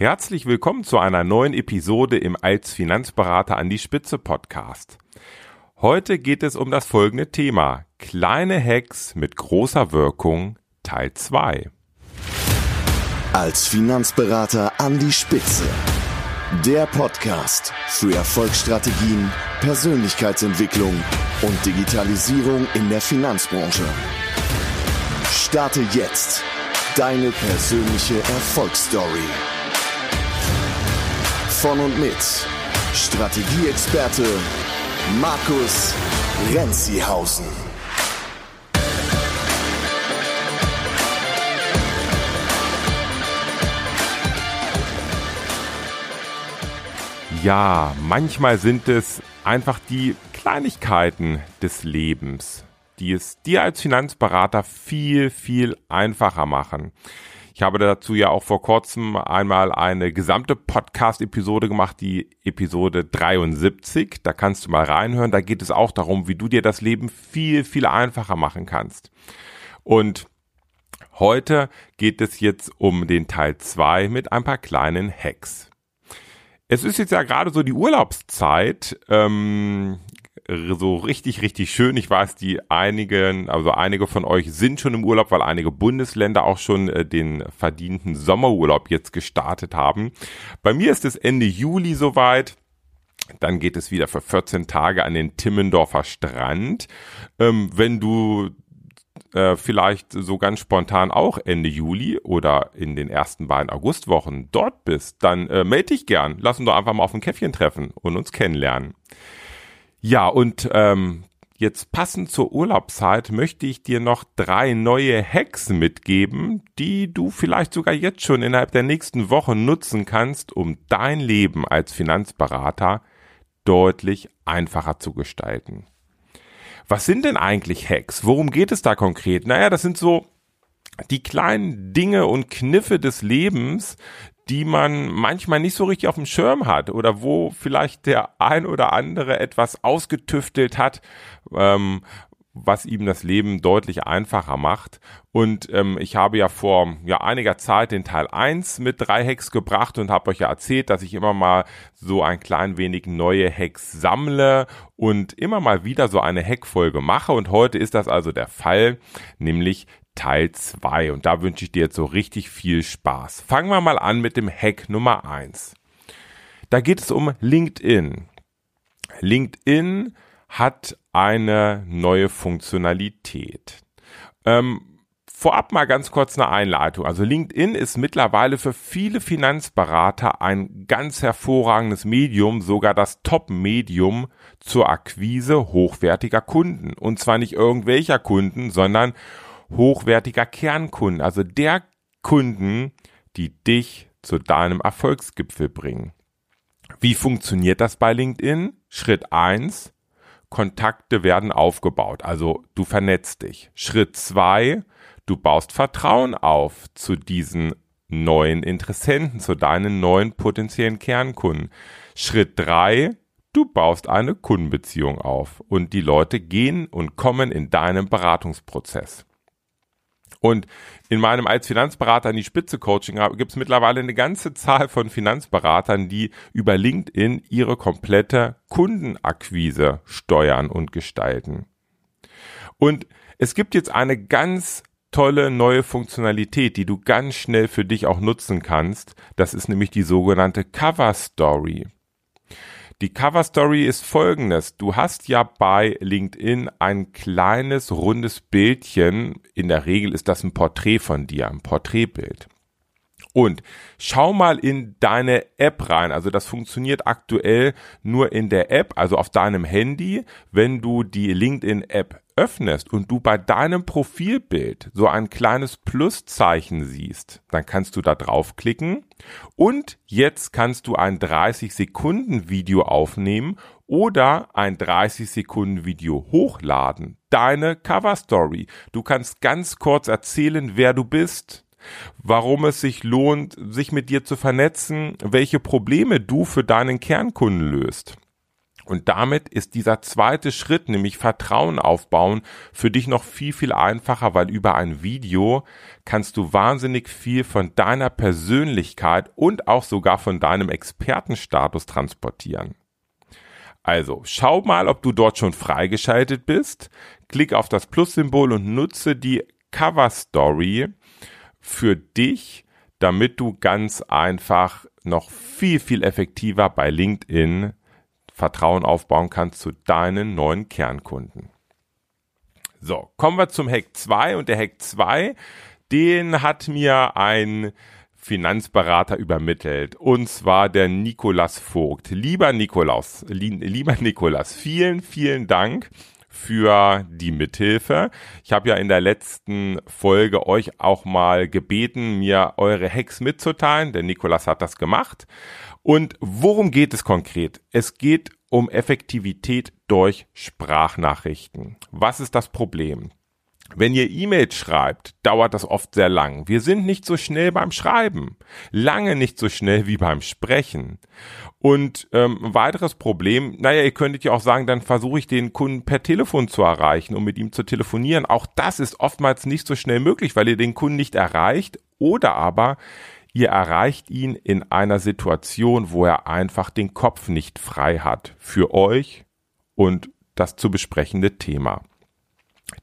Herzlich willkommen zu einer neuen Episode im Als Finanzberater an die Spitze Podcast. Heute geht es um das folgende Thema. Kleine Hacks mit großer Wirkung Teil 2. Als Finanzberater an die Spitze. Der Podcast für Erfolgsstrategien, Persönlichkeitsentwicklung und Digitalisierung in der Finanzbranche. Starte jetzt deine persönliche Erfolgsstory von und mit Strategieexperte Markus Renzihausen. Ja, manchmal sind es einfach die Kleinigkeiten des Lebens, die es dir als Finanzberater viel, viel einfacher machen. Ich habe dazu ja auch vor kurzem einmal eine gesamte Podcast-Episode gemacht, die Episode 73. Da kannst du mal reinhören. Da geht es auch darum, wie du dir das Leben viel, viel einfacher machen kannst. Und heute geht es jetzt um den Teil 2 mit ein paar kleinen Hacks. Es ist jetzt ja gerade so die Urlaubszeit. Ähm, so richtig, richtig schön. Ich weiß, die einigen, also einige von euch sind schon im Urlaub, weil einige Bundesländer auch schon äh, den verdienten Sommerurlaub jetzt gestartet haben. Bei mir ist es Ende Juli soweit. Dann geht es wieder für 14 Tage an den Timmendorfer Strand. Ähm, wenn du äh, vielleicht so ganz spontan auch Ende Juli oder in den ersten beiden Augustwochen dort bist, dann äh, melde dich gern. Lass uns doch einfach mal auf ein Käffchen treffen und uns kennenlernen. Ja, und ähm, jetzt passend zur Urlaubszeit möchte ich dir noch drei neue Hacks mitgeben, die du vielleicht sogar jetzt schon innerhalb der nächsten Woche nutzen kannst, um dein Leben als Finanzberater deutlich einfacher zu gestalten. Was sind denn eigentlich Hacks? Worum geht es da konkret? Naja, das sind so die kleinen Dinge und Kniffe des Lebens, die man manchmal nicht so richtig auf dem Schirm hat oder wo vielleicht der ein oder andere etwas ausgetüftelt hat, ähm, was ihm das Leben deutlich einfacher macht. Und ähm, ich habe ja vor ja, einiger Zeit den Teil 1 mit drei Hacks gebracht und habe euch ja erzählt, dass ich immer mal so ein klein wenig neue Hacks sammle und immer mal wieder so eine Hackfolge mache. Und heute ist das also der Fall, nämlich Teil 2. Und da wünsche ich dir jetzt so richtig viel Spaß. Fangen wir mal an mit dem Hack Nummer 1. Da geht es um LinkedIn. LinkedIn hat eine neue Funktionalität. Ähm, vorab mal ganz kurz eine Einleitung. Also LinkedIn ist mittlerweile für viele Finanzberater ein ganz hervorragendes Medium, sogar das Top-Medium zur Akquise hochwertiger Kunden. Und zwar nicht irgendwelcher Kunden, sondern hochwertiger Kernkunden, also der Kunden, die dich zu deinem Erfolgsgipfel bringen. Wie funktioniert das bei LinkedIn? Schritt eins: Kontakte werden aufgebaut, also du vernetzt dich. Schritt zwei: du baust Vertrauen auf zu diesen neuen Interessenten, zu deinen neuen potenziellen Kernkunden. Schritt drei: du baust eine Kundenbeziehung auf und die Leute gehen und kommen in deinem Beratungsprozess. Und in meinem als Finanzberater in die Spitze Coaching gibt es mittlerweile eine ganze Zahl von Finanzberatern, die über LinkedIn ihre komplette Kundenakquise steuern und gestalten. Und es gibt jetzt eine ganz tolle neue Funktionalität, die du ganz schnell für dich auch nutzen kannst. Das ist nämlich die sogenannte Cover Story. Die Cover Story ist folgendes. Du hast ja bei LinkedIn ein kleines rundes Bildchen. In der Regel ist das ein Porträt von dir, ein Porträtbild. Und schau mal in deine App rein. Also das funktioniert aktuell nur in der App, also auf deinem Handy. Wenn du die LinkedIn-App öffnest und du bei deinem Profilbild so ein kleines Pluszeichen siehst, dann kannst du da draufklicken und jetzt kannst du ein 30 Sekunden Video aufnehmen oder ein 30 Sekunden Video hochladen. Deine Cover Story. Du kannst ganz kurz erzählen, wer du bist, warum es sich lohnt, sich mit dir zu vernetzen, welche Probleme du für deinen Kernkunden löst. Und damit ist dieser zweite Schritt, nämlich Vertrauen aufbauen, für dich noch viel, viel einfacher, weil über ein Video kannst du wahnsinnig viel von deiner Persönlichkeit und auch sogar von deinem Expertenstatus transportieren. Also, schau mal, ob du dort schon freigeschaltet bist. Klick auf das Plus-Symbol und nutze die Cover Story für dich, damit du ganz einfach noch viel, viel effektiver bei LinkedIn Vertrauen aufbauen kannst zu deinen neuen Kernkunden. So, kommen wir zum Hack 2 und der Hack 2, den hat mir ein Finanzberater übermittelt und zwar der Nikolas Vogt. Lieber Nikolaus, lieber Nikolas, vielen, vielen Dank für die Mithilfe. Ich habe ja in der letzten Folge euch auch mal gebeten, mir eure Hacks mitzuteilen. Der Nikolas hat das gemacht. Und worum geht es konkret? Es geht um Effektivität durch Sprachnachrichten. Was ist das Problem? Wenn ihr E-Mails schreibt, dauert das oft sehr lang. Wir sind nicht so schnell beim Schreiben, lange nicht so schnell wie beim Sprechen. Und ähm, ein weiteres Problem, naja, ihr könntet ja auch sagen, dann versuche ich den Kunden per Telefon zu erreichen, um mit ihm zu telefonieren. Auch das ist oftmals nicht so schnell möglich, weil ihr den Kunden nicht erreicht oder aber Ihr erreicht ihn in einer Situation, wo er einfach den Kopf nicht frei hat für euch und das zu besprechende Thema.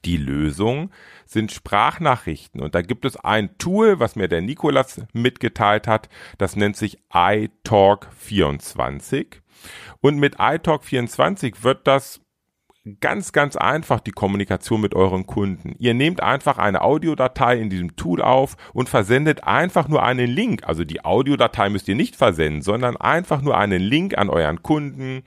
Die Lösung sind Sprachnachrichten und da gibt es ein Tool, was mir der Nikolas mitgeteilt hat, das nennt sich iTalk24 und mit iTalk24 wird das ganz, ganz einfach die Kommunikation mit euren Kunden. Ihr nehmt einfach eine Audiodatei in diesem Tool auf und versendet einfach nur einen Link. Also die Audiodatei müsst ihr nicht versenden, sondern einfach nur einen Link an euren Kunden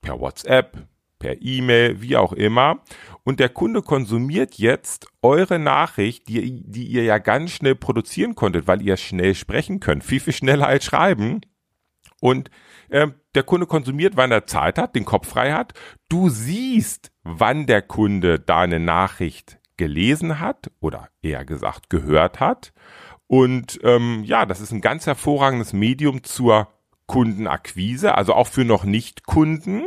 per WhatsApp, per E-Mail, wie auch immer. Und der Kunde konsumiert jetzt eure Nachricht, die, die ihr ja ganz schnell produzieren konntet, weil ihr schnell sprechen könnt. Viel, viel schneller als schreiben. Und äh, der Kunde konsumiert, wann er Zeit hat, den Kopf frei hat. Du siehst, wann der Kunde deine Nachricht gelesen hat oder eher gesagt gehört hat. Und ähm, ja, das ist ein ganz hervorragendes Medium zur Kundenakquise, also auch für noch nicht Kunden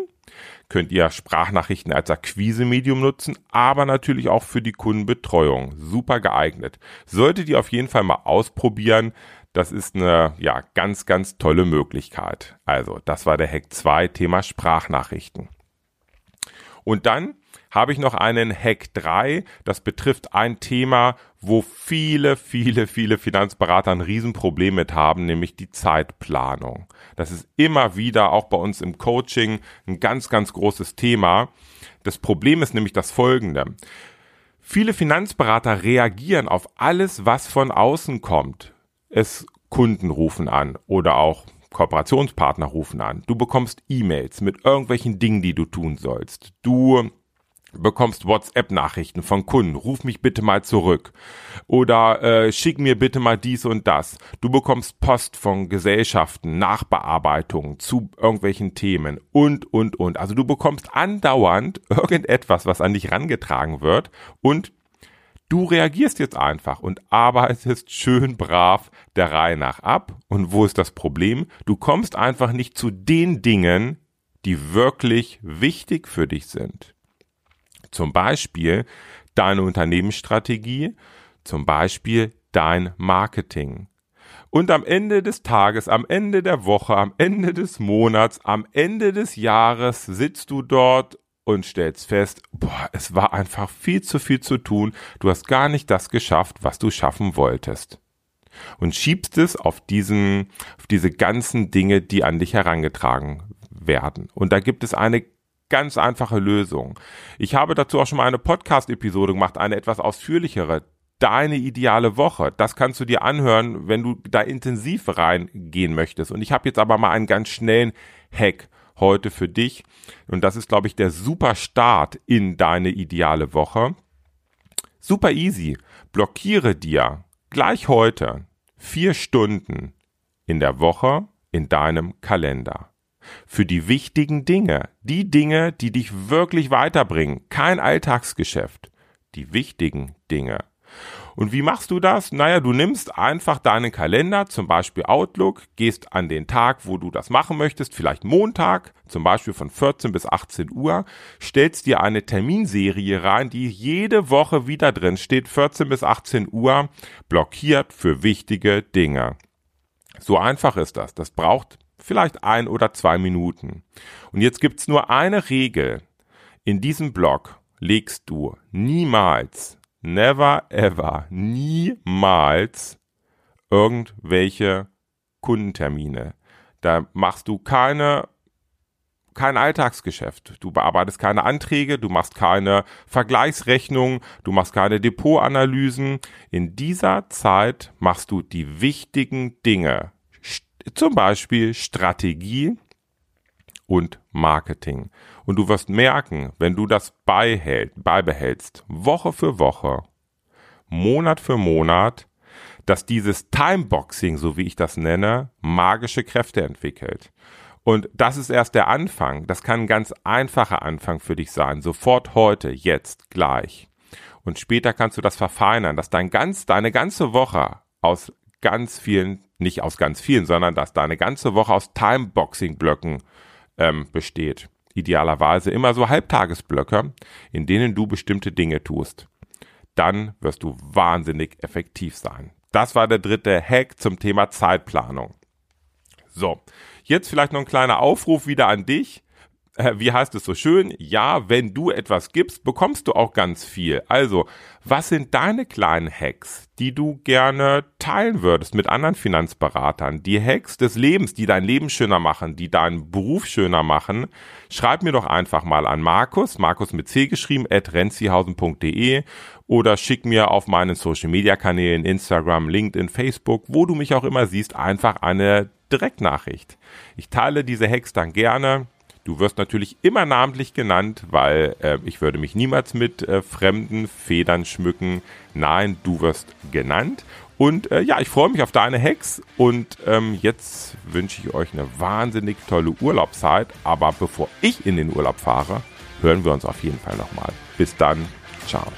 könnt ihr Sprachnachrichten als Akquise-Medium nutzen, aber natürlich auch für die Kundenbetreuung. Super geeignet. Solltet ihr auf jeden Fall mal ausprobieren. Das ist eine ja, ganz, ganz tolle Möglichkeit. Also, das war der Hack 2, Thema Sprachnachrichten. Und dann habe ich noch einen Hack 3. Das betrifft ein Thema, wo viele, viele, viele Finanzberater ein Riesenproblem mit haben, nämlich die Zeitplanung. Das ist immer wieder auch bei uns im Coaching ein ganz, ganz großes Thema. Das Problem ist nämlich das folgende. Viele Finanzberater reagieren auf alles, was von außen kommt es Kunden rufen an oder auch Kooperationspartner rufen an. Du bekommst E-Mails mit irgendwelchen Dingen, die du tun sollst. Du bekommst WhatsApp-Nachrichten von Kunden, ruf mich bitte mal zurück oder äh, schick mir bitte mal dies und das. Du bekommst Post von Gesellschaften, Nachbearbeitungen zu irgendwelchen Themen und, und, und. Also du bekommst andauernd irgendetwas, was an dich rangetragen wird und Du reagierst jetzt einfach und arbeitest schön brav der Reihe nach ab. Und wo ist das Problem? Du kommst einfach nicht zu den Dingen, die wirklich wichtig für dich sind. Zum Beispiel deine Unternehmensstrategie, zum Beispiel dein Marketing. Und am Ende des Tages, am Ende der Woche, am Ende des Monats, am Ende des Jahres sitzt du dort und stellst fest, boah, es war einfach viel zu viel zu tun, du hast gar nicht das geschafft, was du schaffen wolltest. Und schiebst es auf diesen, auf diese ganzen Dinge, die an dich herangetragen werden. Und da gibt es eine ganz einfache Lösung. Ich habe dazu auch schon mal eine Podcast-Episode gemacht, eine etwas ausführlichere. Deine ideale Woche. Das kannst du dir anhören, wenn du da intensiv reingehen möchtest. Und ich habe jetzt aber mal einen ganz schnellen Hack heute für dich. Und das ist, glaube ich, der super Start in deine ideale Woche. Super easy. Blockiere dir gleich heute vier Stunden in der Woche in deinem Kalender. Für die wichtigen Dinge, die Dinge, die dich wirklich weiterbringen, kein Alltagsgeschäft, die wichtigen Dinge. Und wie machst du das? Naja, du nimmst einfach deinen Kalender, zum Beispiel Outlook, gehst an den Tag, wo du das machen möchtest, vielleicht Montag, zum Beispiel von 14 bis 18 Uhr, stellst dir eine Terminserie rein, die jede Woche wieder drin steht, 14 bis 18 Uhr, blockiert für wichtige Dinge. So einfach ist das. Das braucht vielleicht ein oder zwei Minuten. Und jetzt gibt's nur eine Regel. In diesem Blog legst du niemals never ever, niemals irgendwelche Kundentermine. Da machst du keine kein Alltagsgeschäft. Du bearbeitest keine Anträge, du machst keine Vergleichsrechnungen, du machst keine Depotanalysen. In dieser Zeit machst du die wichtigen Dinge. Zum Beispiel Strategie und Marketing. Und du wirst merken, wenn du das beihält, beibehältst, Woche für Woche, Monat für Monat, dass dieses Timeboxing, so wie ich das nenne, magische Kräfte entwickelt. Und das ist erst der Anfang. Das kann ein ganz einfacher Anfang für dich sein. Sofort heute, jetzt, gleich. Und später kannst du das verfeinern, dass dein ganz, deine ganze Woche aus ganz vielen, nicht aus ganz vielen, sondern dass deine ganze Woche aus Timeboxing-Blöcken ähm, besteht idealerweise immer so Halbtagesblöcke, in denen du bestimmte Dinge tust. Dann wirst du wahnsinnig effektiv sein. Das war der dritte Hack zum Thema Zeitplanung. So, jetzt vielleicht noch ein kleiner Aufruf wieder an dich äh, wie heißt es so schön? Ja, wenn du etwas gibst, bekommst du auch ganz viel. Also, was sind deine kleinen Hacks, die du gerne teilen würdest mit anderen Finanzberatern? Die Hacks des Lebens, die dein Leben schöner machen, die deinen Beruf schöner machen? Schreib mir doch einfach mal an Markus, Markus mit C geschrieben, at renzihausen.de oder schick mir auf meinen Social Media Kanälen, Instagram, LinkedIn, Facebook, wo du mich auch immer siehst, einfach eine Direktnachricht. Ich teile diese Hacks dann gerne Du wirst natürlich immer namentlich genannt, weil äh, ich würde mich niemals mit äh, fremden Federn schmücken. Nein, du wirst genannt. Und äh, ja, ich freue mich auf deine Hacks und ähm, jetzt wünsche ich euch eine wahnsinnig tolle Urlaubszeit. Aber bevor ich in den Urlaub fahre, hören wir uns auf jeden Fall nochmal. Bis dann, ciao.